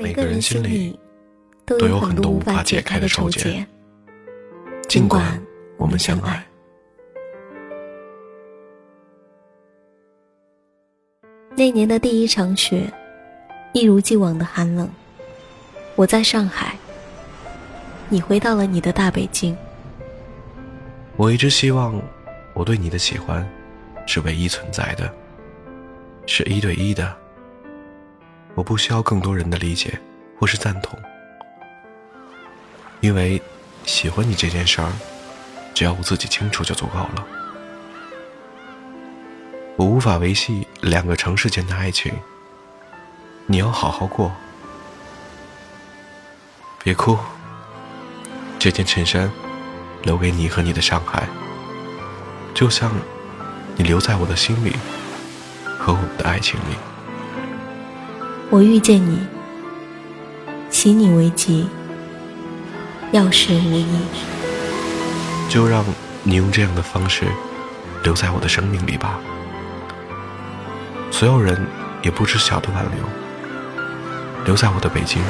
每个人心里都有很多无法解开的愁结，尽管我们相爱。那年的第一场雪，一如既往的寒冷。我在上海，你回到了你的大北京。我一直希望，我对你的喜欢，是唯一存在的，是一对一的。我不需要更多人的理解或是赞同，因为喜欢你这件事儿，只要我自己清楚就足够了。我无法维系两个城市间的爱情，你要好好过。别哭，这件衬衫留给你和你的上海，就像你留在我的心里和我们的爱情里。我遇见你，喜你为吉，要事无益。就让你用这样的方式留在我的生命里吧。所有人也不知晓的挽留，留在我的北京。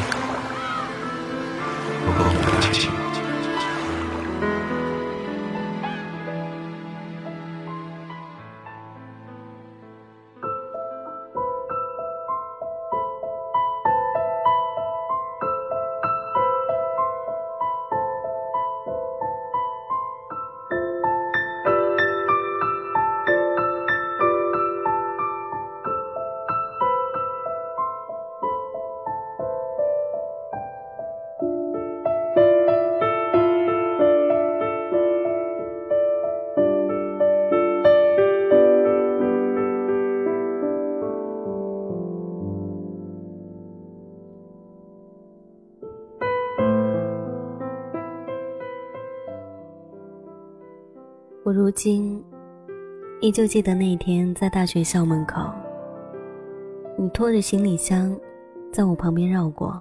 如今依旧记得那一天在大学校门口，你拖着行李箱在我旁边绕过。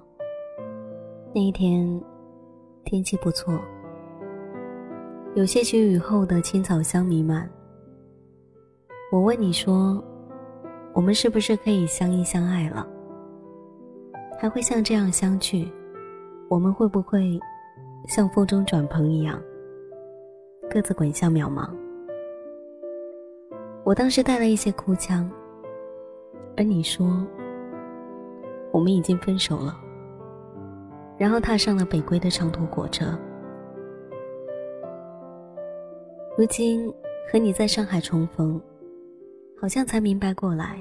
那一天天气不错，有些许雨后的青草香弥漫。我问你说：“我们是不是可以相依相爱了？还会像这样相聚？我们会不会像风中转蓬一样？”各自滚向渺茫。我当时带了一些哭腔，而你说我们已经分手了，然后踏上了北归的长途火车。如今和你在上海重逢，好像才明白过来，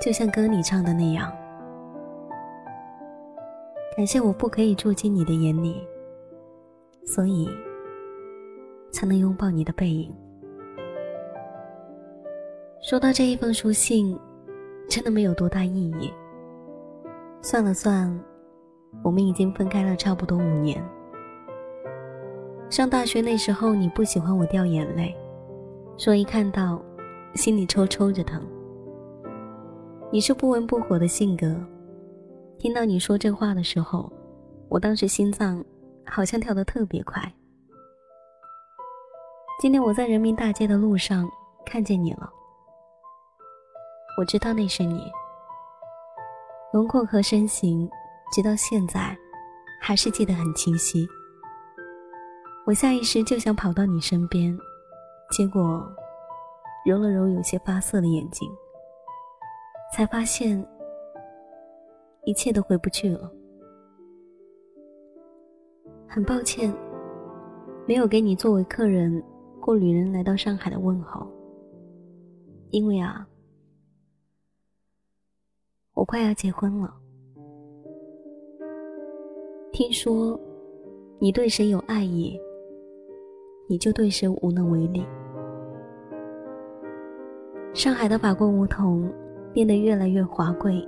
就像歌里唱的那样，感谢我不可以住进你的眼里，所以。才能拥抱你的背影。说到这一封书信，真的没有多大意义。算了算，我们已经分开了差不多五年。上大学那时候，你不喜欢我掉眼泪，说一看到，心里抽抽着疼。你是不温不火的性格，听到你说这话的时候，我当时心脏好像跳得特别快。今天我在人民大街的路上看见你了，我知道那是你，轮廓和身形，直到现在还是记得很清晰。我下意识就想跑到你身边，结果揉了揉有些发涩的眼睛，才发现一切都回不去了。很抱歉，没有给你作为客人。或旅人来到上海的问候，因为啊，我快要结婚了。听说你对谁有爱意，你就对谁无能为力。上海的法国梧桐变得越来越华贵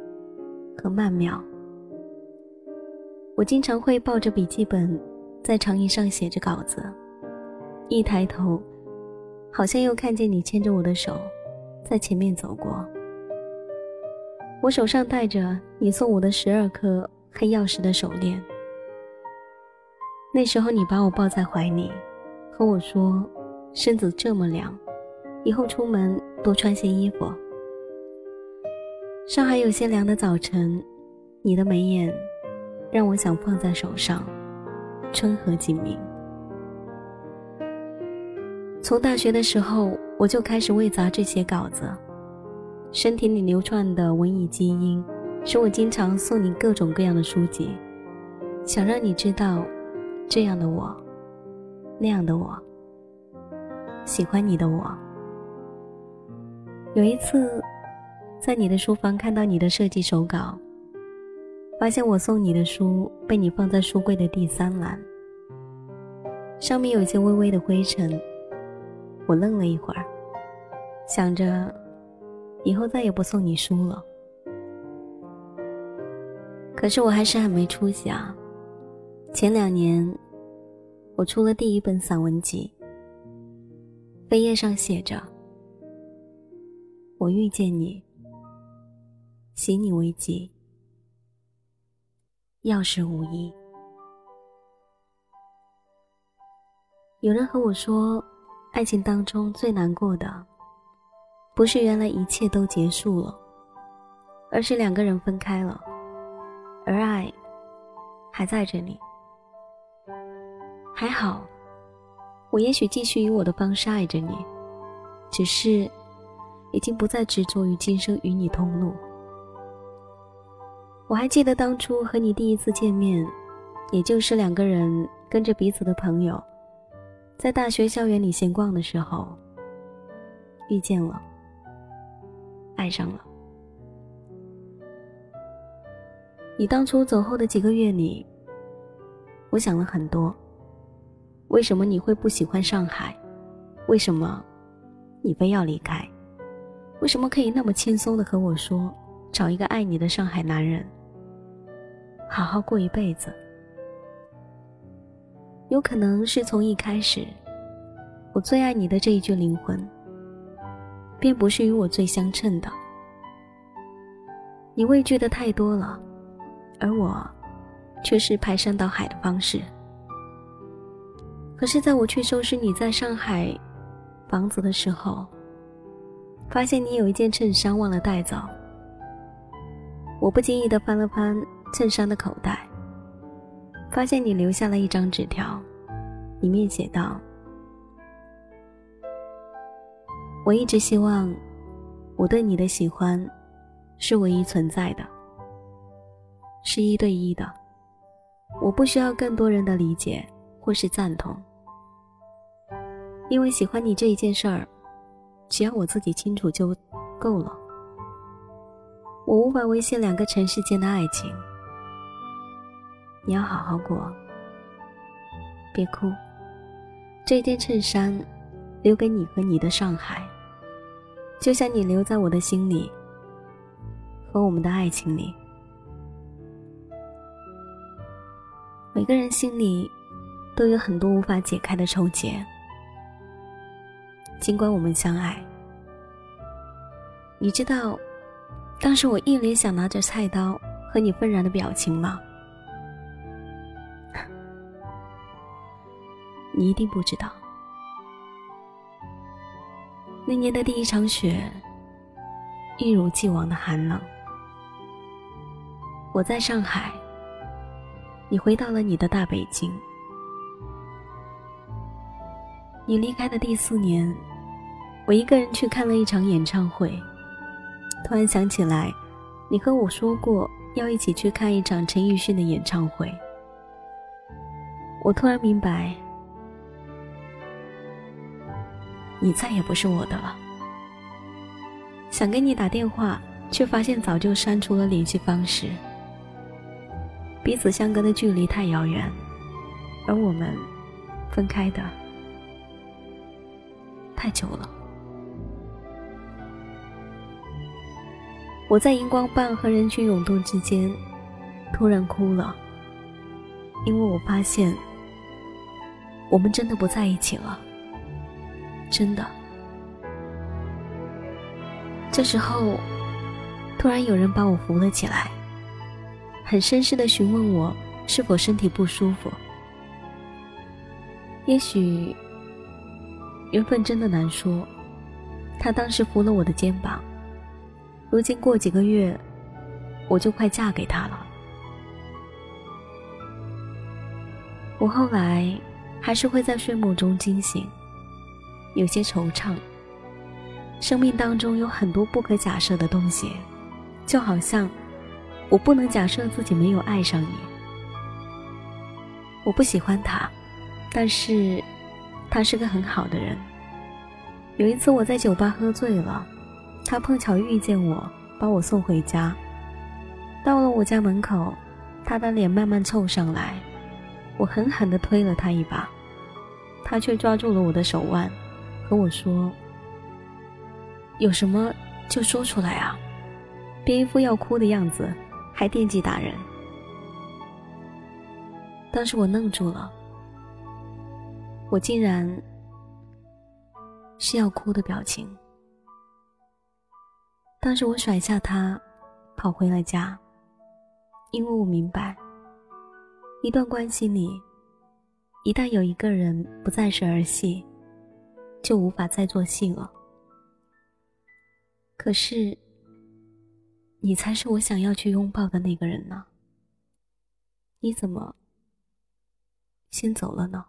和曼妙。我经常会抱着笔记本，在长椅上写着稿子。一抬头，好像又看见你牵着我的手，在前面走过。我手上戴着你送我的十二颗黑曜石的手链。那时候你把我抱在怀里，和我说：“身子这么凉，以后出门多穿些衣服。”上海有些凉的早晨，你的眉眼让我想放在手上，春和景明。从大学的时候，我就开始为杂志写稿子，身体里流窜的文艺基因，使我经常送你各种各样的书籍，想让你知道，这样的我，那样的我，喜欢你的我。有一次，在你的书房看到你的设计手稿，发现我送你的书被你放在书柜的第三栏，上面有些微微的灰尘。我愣了一会儿，想着以后再也不送你书了。可是我还是很没出息啊！前两年，我出了第一本散文集，扉页上写着：“我遇见你，喜你为吉，钥匙无一。”有人和我说。爱情当中最难过的，不是原来一切都结束了，而是两个人分开了，而爱还在这里。还好，我也许继续以我的方式爱着你，只是已经不再执着于今生与你同路。我还记得当初和你第一次见面，也就是两个人跟着彼此的朋友。在大学校园里闲逛的时候，遇见了，爱上了。你当初走后的几个月里，我想了很多。为什么你会不喜欢上海？为什么你非要离开？为什么可以那么轻松的和我说，找一个爱你的上海男人，好好过一辈子？有可能是从一开始，我最爱你的这一句灵魂，便不是与我最相称的。你畏惧的太多了，而我，却是排山倒海的方式。可是，在我去收拾你在上海房子的时候，发现你有一件衬衫忘了带走。我不经意的翻了翻衬衫的口袋。发现你留下了一张纸条，里面写道：“我一直希望，我对你的喜欢，是唯一存在的，是一对一的。我不需要更多人的理解或是赞同，因为喜欢你这一件事儿，只要我自己清楚就够了。我无法维系两个城市间的爱情。”你要好好过，别哭。这件衬衫留给你和你的上海，就像你留在我的心里和我们的爱情里。每个人心里都有很多无法解开的愁结，尽管我们相爱。你知道，当时我一脸想拿着菜刀和你愤然的表情吗？你一定不知道，那年的第一场雪，一如既往的寒冷。我在上海，你回到了你的大北京。你离开的第四年，我一个人去看了一场演唱会。突然想起来，你和我说过要一起去看一场陈奕迅的演唱会。我突然明白。你再也不是我的了。想给你打电话，却发现早就删除了联系方式。彼此相隔的距离太遥远，而我们分开的太久了。我在荧光棒和人群涌动之间，突然哭了，因为我发现，我们真的不在一起了。真的。这时候突然有人把我扶了起来很绅士的询问我是否身体不舒服。也许缘分真的难说他当时扶了我的肩膀如今过几个月我就快嫁给他了。我后来还是会在睡梦中惊醒有些惆怅。生命当中有很多不可假设的东西，就好像我不能假设自己没有爱上你。我不喜欢他，但是他是个很好的人。有一次我在酒吧喝醉了，他碰巧遇见我，把我送回家。到了我家门口，他的脸慢慢凑上来，我狠狠地推了他一把，他却抓住了我的手腕，和我说：“有什么就说出来啊，别一副要哭的样子，还惦记打人。”当时我愣住了，我竟然。是要哭的表情。当时我甩下他，跑回了家，因为我明白，一段关系里，一旦有一个人不再是儿戏，就无法再做戏了。可是，你才是我想要去拥抱的那个人呢。你怎么先走了呢？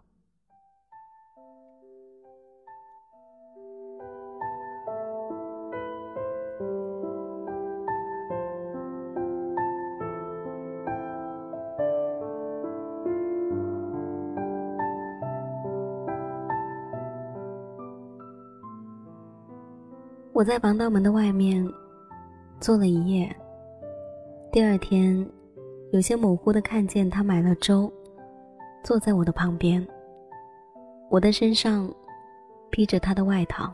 我在防盗门的外面坐了一夜。第二天，有些模糊的看见他买了粥，坐在我的旁边。我的身上披着他的外套。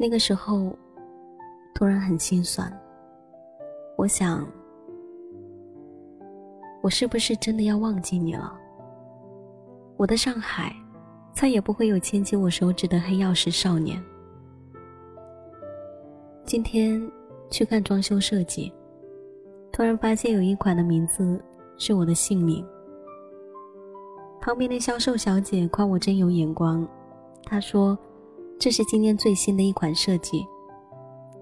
那个时候，突然很心酸。我想，我是不是真的要忘记你了？我的上海，再也不会有牵起我手指的黑曜石少年。今天去看装修设计，突然发现有一款的名字是我的姓名。旁边的销售小姐夸我真有眼光，她说这是今天最新的一款设计，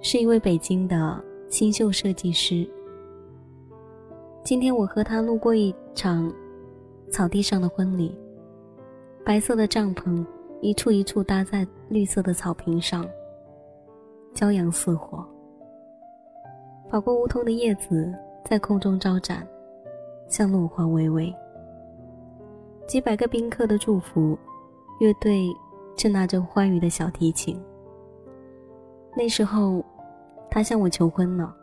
是一位北京的新秀设计师。今天我和他路过一场草地上的婚礼，白色的帐篷一处一处搭在绿色的草坪上。骄阳似火，跑过梧桐的叶子在空中招展，像落花微微。几百个宾客的祝福，乐队正拿着欢愉的小提琴。那时候，他向我求婚了，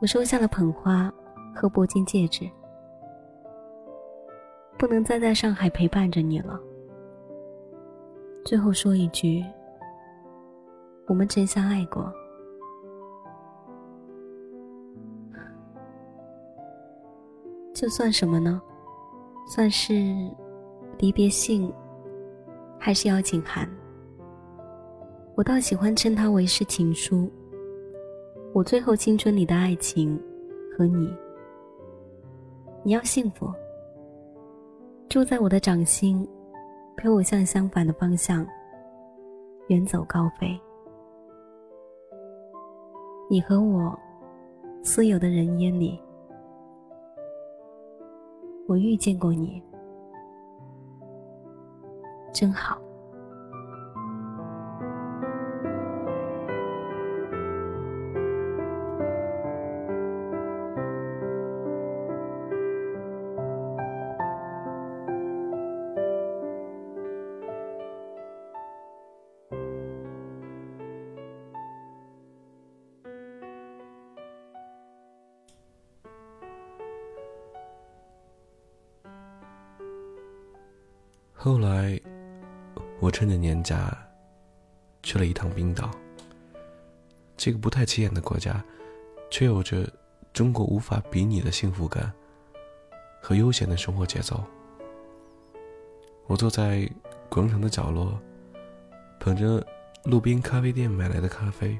我收下了捧花和铂金戒指，不能再在上海陪伴着你了。最后说一句。我们真相爱过，这算什么呢？算是离别信，还是邀请函？我倒喜欢称它为是情书。我最后青春里的爱情和你，你要幸福，住在我的掌心，陪我向相反的方向远走高飞。你和我所有的人烟里，我遇见过你，真好。后来，我趁着年假去了一趟冰岛。这个不太起眼的国家，却有着中国无法比拟的幸福感和悠闲的生活节奏。我坐在广场的角落，捧着路边咖啡店买来的咖啡，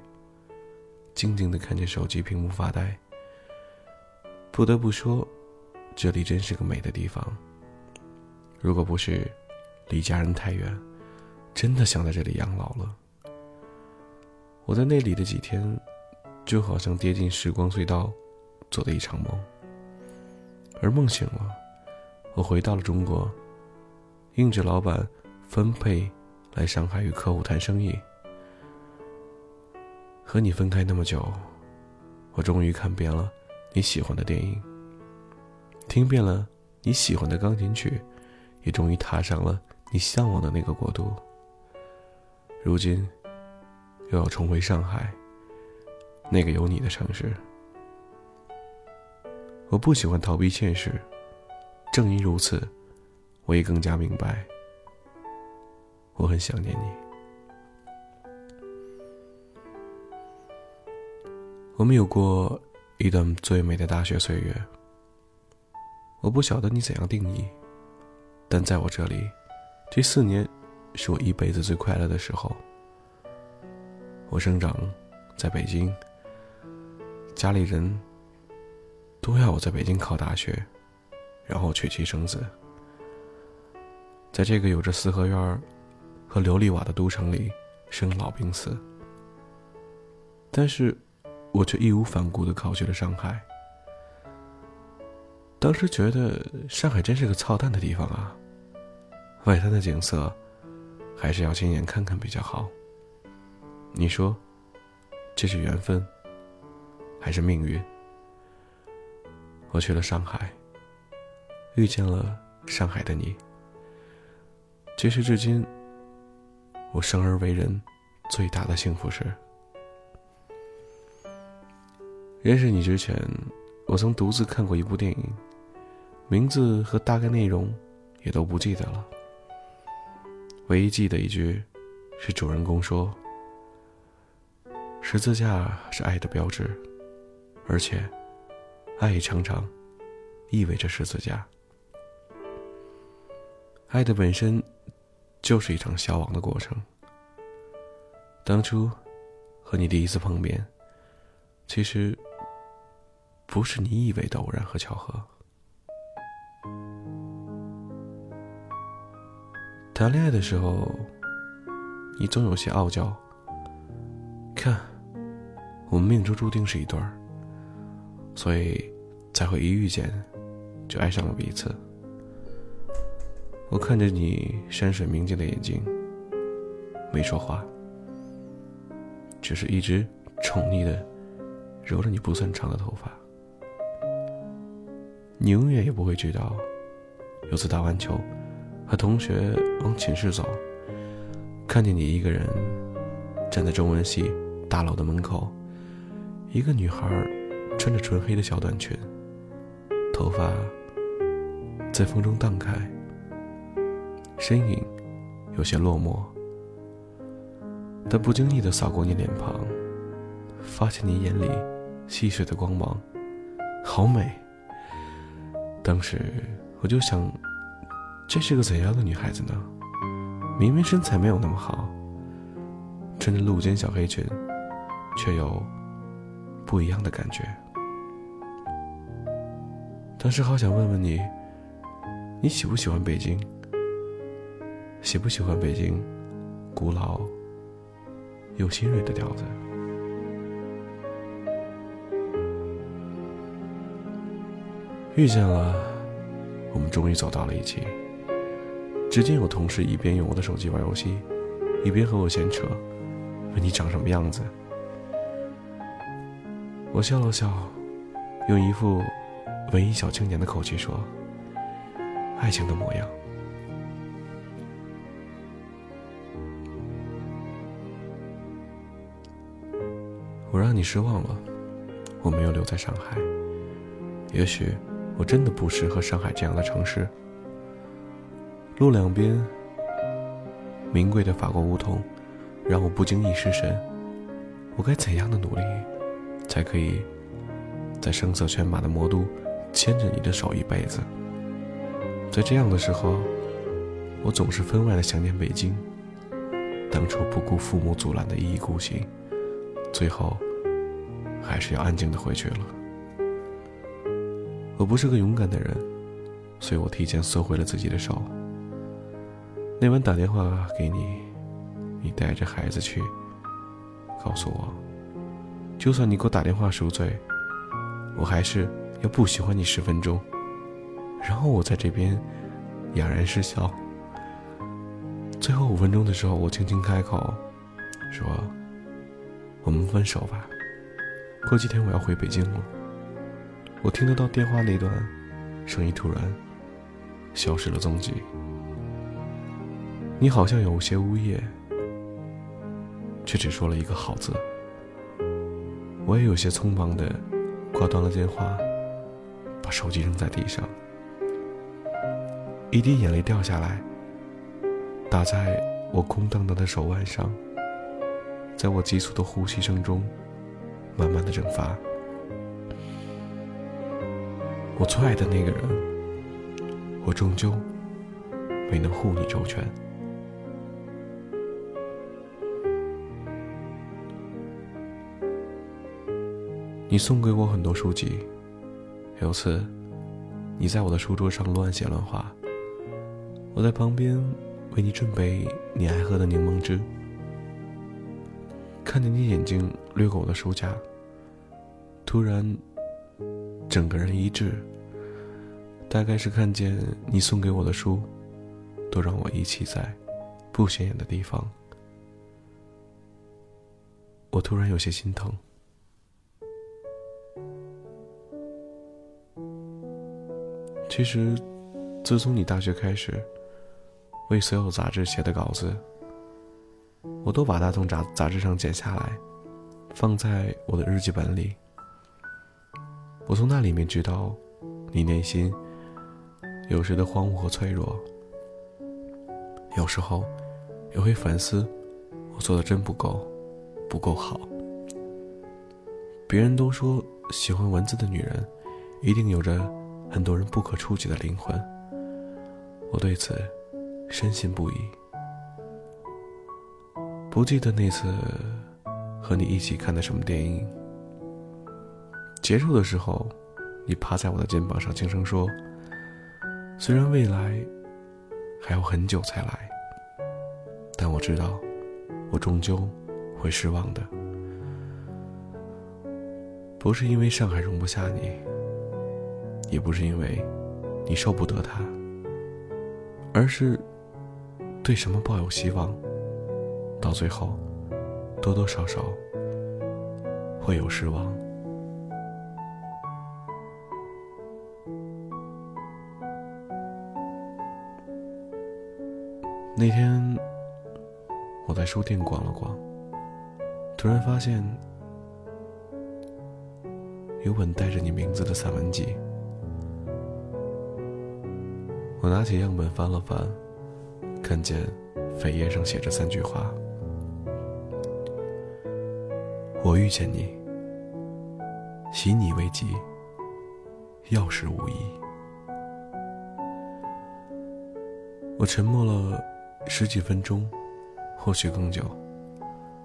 静静的看着手机屏幕发呆。不得不说，这里真是个美的地方。如果不是……离家人太远，真的想在这里养老了。我在那里的几天，就好像跌进时光隧道，做的一场梦。而梦醒了，我回到了中国，应着老板分配来上海与客户谈生意。和你分开那么久，我终于看遍了你喜欢的电影，听遍了你喜欢的钢琴曲，也终于踏上了你向往的那个国度。如今，又要重回上海，那个有你的城市。我不喜欢逃避现实，正因如此，我也更加明白，我很想念你。我们有过一段最美的大学岁月。我不晓得你怎样定义，但在我这里，这四年是我一辈子最快乐的时候。我生长在北京，家里人都要我在北京考大学，然后娶妻生子。在这个有着四合院和琉璃瓦的都城里，生老病死。但是。我却义无反顾的考去了上海。当时觉得上海真是个操蛋的地方啊！外滩的景色，还是要亲眼看看比较好。你说，这是缘分，还是命运？我去了上海，遇见了上海的你。这是至今我生而为人最大的幸福事。认识你之前，我曾独自看过一部电影，名字和大概内容也都不记得了。唯一记得一句，是主人公说：“十字架是爱的标志，而且，爱常常意味着十字架。爱的本身就是一场消亡的过程。当初和你第一次碰面，其实……”不是你以为的偶然和巧合。谈恋爱的时候，你总有些傲娇。看，我们命中注定是一对儿，所以才会一遇见就爱上了彼此。我看着你山水明镜的眼睛，没说话，只是一直宠溺的揉着你不算长的头发。你永远也不会知道，有次打完球，和同学往寝室走，看见你一个人站在中文系大楼的门口，一个女孩穿着纯黑的小短裙，头发在风中荡开，身影有些落寞，但不经意的扫过你脸庞，发现你眼里细碎的光芒，好美。当时我就想，这是个怎样的女孩子呢？明明身材没有那么好，穿着露肩小黑裙，却有不一样的感觉。当时好想问问你，你喜不喜欢北京？喜不喜欢北京古老又新锐的调子？遇见了，我们终于走到了一起。只见有同事一边用我的手机玩游戏，一边和我闲扯，问你长什么样子。我笑了笑，用一副文艺小青年的口气说：“爱情的模样。”我让你失望了，我没有留在上海，也许。我真的不适合上海这样的城市。路两边名贵的法国梧桐，让我不经意失神。我该怎样的努力，才可以在声色犬马的魔都牵着你的手一辈子？在这样的时候，我总是分外的想念北京。当初不顾父母阻拦的一意孤行，最后还是要安静的回去了。我不是个勇敢的人，所以我提前收回了自己的手。那晚打电话给你，你带着孩子去，告诉我，就算你给我打电话赎罪，我还是要不喜欢你十分钟，然后我在这边哑然失笑。最后五分钟的时候，我轻轻开口说：“我们分手吧，过几天我要回北京了。”我听得到电话那段声音突然消失了踪迹。你好像有些呜咽，却只说了一个“好”字。我也有些匆忙的挂断了电话，把手机扔在地上，一滴眼泪掉下来，打在我空荡荡的手腕上，在我急促的呼吸声中，慢慢的蒸发。我最爱的那个人，我终究没能护你周全。你送给我很多书籍，有次，你在我的书桌上乱写乱画，我在旁边为你准备你爱喝的柠檬汁。看见你眼睛掠过我的书架，突然，整个人一滞。大概是看见你送给我的书，都让我遗弃在不显眼的地方，我突然有些心疼。其实，自从你大学开始，为所有杂志写的稿子，我都把它从杂杂志上剪下来，放在我的日记本里。我从那里面知道，你内心有时的荒芜和脆弱，有时候也会反思，我做的真不够，不够好。别人都说，喜欢文字的女人，一定有着。很多人不可触及的灵魂，我对此深信不疑。不记得那次和你一起看的什么电影。结束的时候，你趴在我的肩膀上轻声说：“虽然未来还要很久才来，但我知道，我终究会失望的。不是因为上海容不下你。”也不是因为你受不得他，而是对什么抱有希望，到最后多多少少会有失望。那天我在书店逛了逛，突然发现有本带着你名字的散文集。我拿起样本翻了翻，看见扉页上写着三句话：“我遇见你，喜你为吉，要事无疑。”我沉默了十几分钟，或许更久，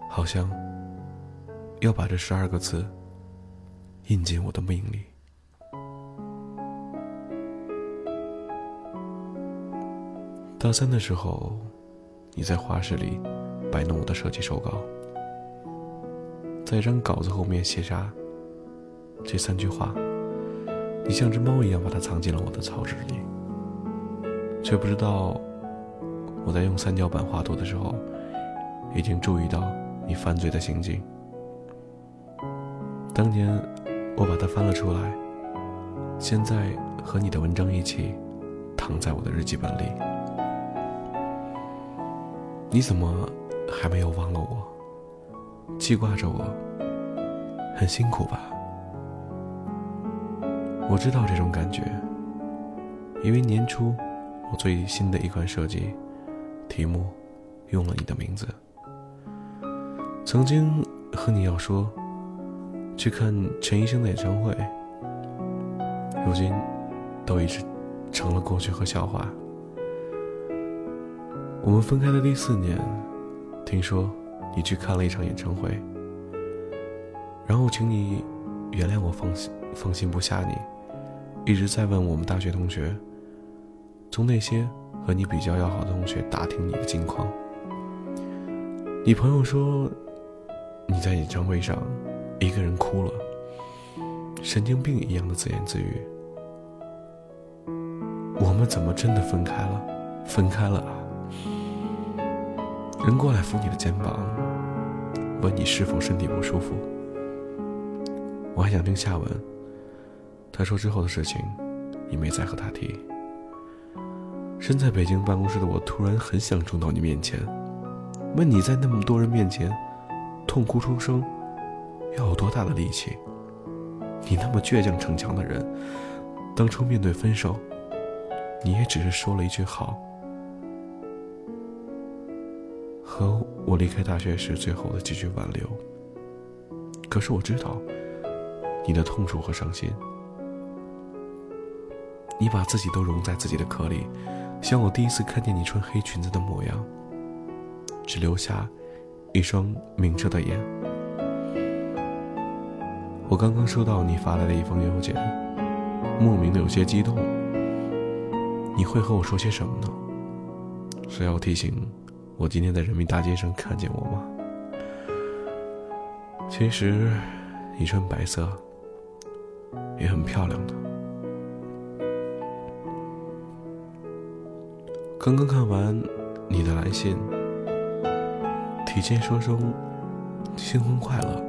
好像要把这十二个字印进我的命里。大三的时候，你在画室里摆弄我的设计手稿，在一张稿子后面写下这三句话，你像只猫一样把它藏进了我的草纸里，却不知道我在用三角板画图的时候，已经注意到你犯罪的行径。当年我把它翻了出来，现在和你的文章一起躺在我的日记本里。你怎么还没有忘了我？记挂着我，很辛苦吧？我知道这种感觉，因为年初我最新的一款设计题目用了你的名字。曾经和你要说去看陈医生的演唱会，如今都已经成了过去和笑话。我们分开的第四年，听说你去看了一场演唱会，然后请你原谅我放心放心不下你，一直在问我们大学同学，从那些和你比较要好的同学打听你的近况。你朋友说你在演唱会上一个人哭了，神经病一样的自言自语。我们怎么真的分开了？分开了！人过来扶你的肩膀，问你是否身体不舒服。我还想听下文。他说之后的事情，你没再和他提。身在北京办公室的我，突然很想冲到你面前，问你在那么多人面前痛哭出声，要有多大的力气？你那么倔强逞强的人，当初面对分手，你也只是说了一句好。和我离开大学时最后的几句挽留。可是我知道，你的痛楚和伤心。你把自己都融在自己的壳里，像我第一次看见你穿黑裙子的模样，只留下一双明澈的眼。我刚刚收到你发来的一封邮件，莫名的有些激动。你会和我说些什么呢？是要提醒我今天在人民大街上看见我吗？其实，你穿白色也很漂亮的。刚刚看完你的来信，提前说声新婚快乐。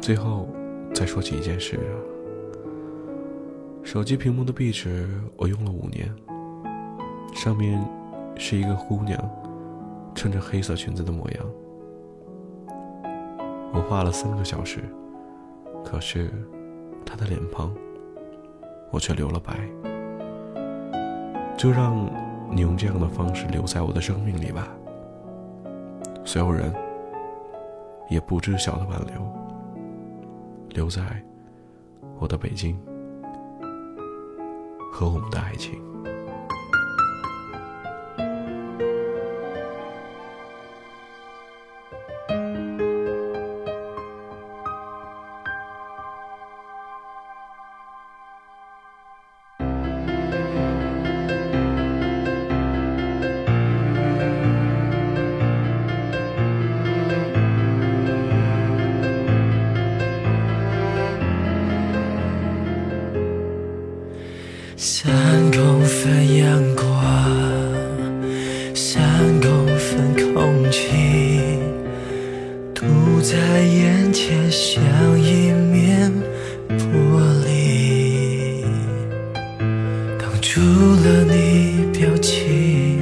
最后再说起一件事，手机屏幕的壁纸我用了五年，上面是一个姑娘穿着黑色裙子的模样，我画了三个小时，可是她的脸庞我却留了白。就让你用这样的方式留在我的生命里吧。所有人也不知晓的挽留，留在我的北京和我们的爱情。挡住了你表情，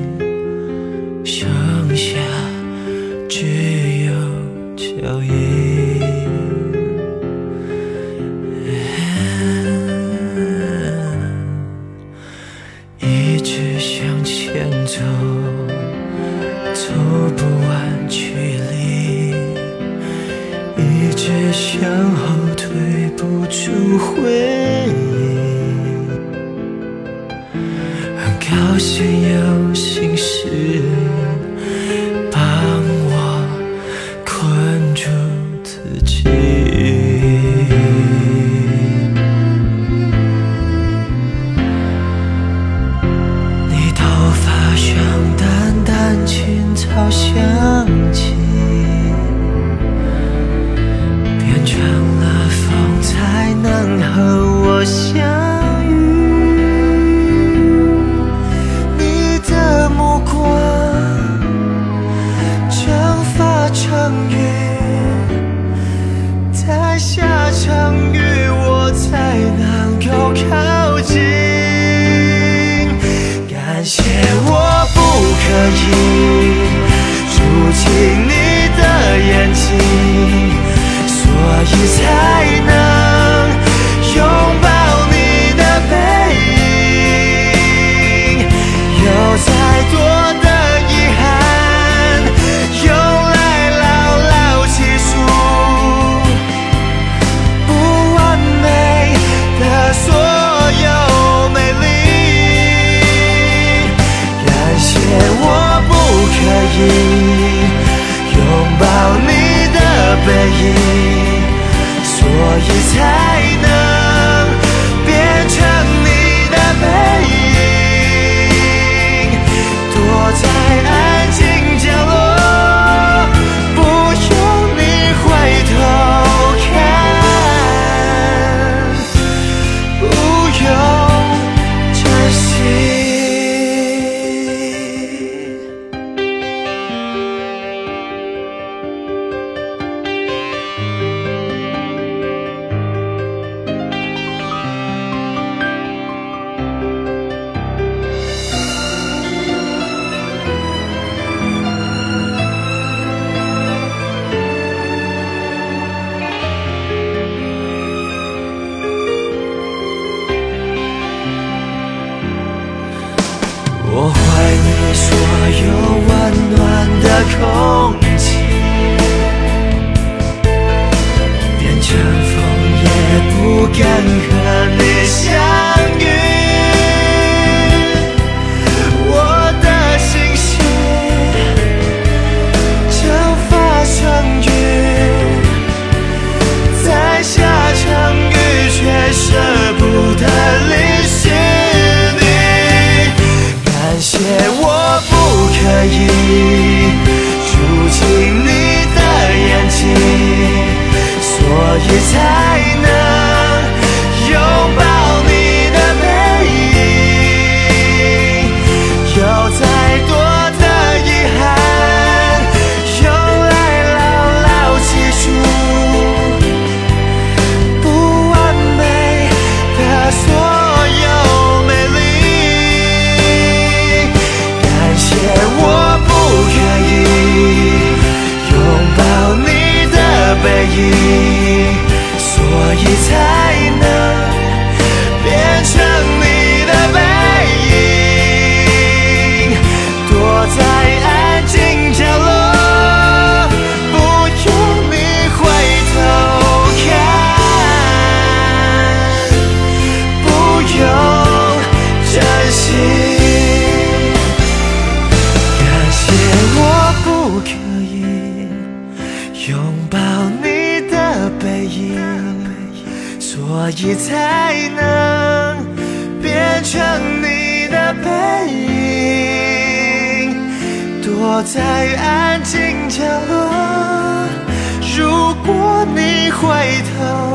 在安静角落，如果你回头。